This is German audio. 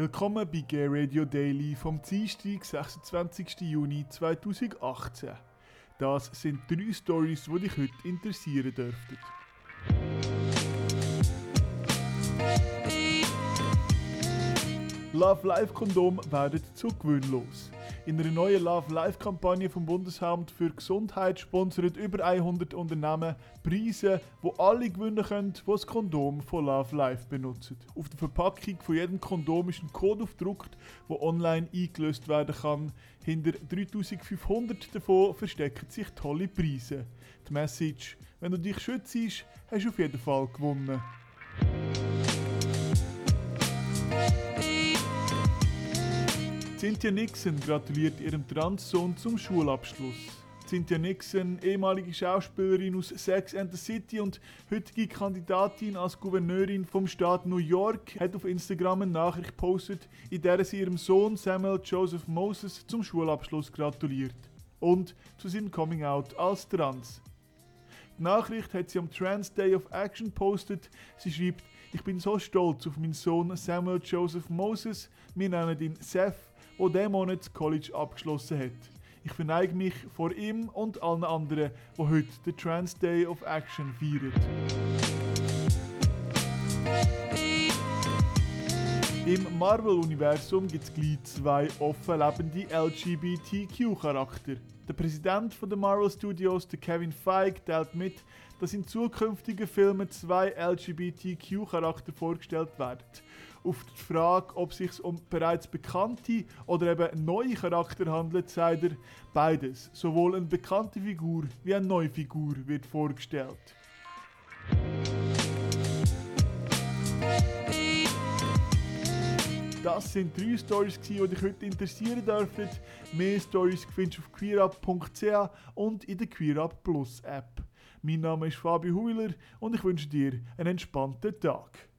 Willkommen bei Gay Radio Daily vom Dienstag, 26. Juni 2018. Das sind drei Stories, die dich heute interessieren dürften. Love Life Kondom werden zu gewinnlos. In einer neuen Love Life Kampagne vom Bundesamt für Gesundheit sponsert über 100 Unternehmen Preise, wo alle gewinnen können, die das Kondom von Love Life benutzen. Auf der Verpackung von jedem Kondom ist ein Code aufgedruckt, der online eingelöst werden kann. Hinter 3500 davon verstecken sich tolle Preise. Die Message: Wenn du dich schützt, hast du auf jeden Fall gewonnen. Cynthia Nixon gratuliert ihrem Transsohn zum Schulabschluss. Cynthia Nixon, ehemalige Schauspielerin aus Sex and the City und heutige Kandidatin als Gouverneurin vom Staat New York, hat auf Instagram eine Nachricht gepostet, in der sie ihrem Sohn Samuel Joseph Moses zum Schulabschluss gratuliert und zu seinem Coming Out als Trans. Die Nachricht hat sie am Trans Day of Action postet. Sie schreibt, ich bin so stolz auf meinen Sohn Samuel Joseph Moses, wir nennen ihn Seth, der diesen Monat College abgeschlossen hat. Ich verneige mich vor ihm und allen anderen, die heute den Trans Day of Action feiern. Im Marvel-Universum gibt es gleich zwei offen lebende LGBTQ-Charakter. Der Präsident der Marvel Studios, der Kevin Feige, teilt mit, dass in zukünftigen Filmen zwei LGBTQ-Charakter vorgestellt werden. Auf die Frage, ob es sich um bereits bekannte oder eben neue Charakter handelt, sagt er beides. Sowohl eine bekannte Figur wie eine neue Figur wird vorgestellt. Das sind drei Stories, die dich heute interessieren dürfen. Mehr Stories findest du auf queerup.ch und in der QueerUp Plus App. Mein Name ist Fabio Huiler und ich wünsche dir einen entspannten Tag.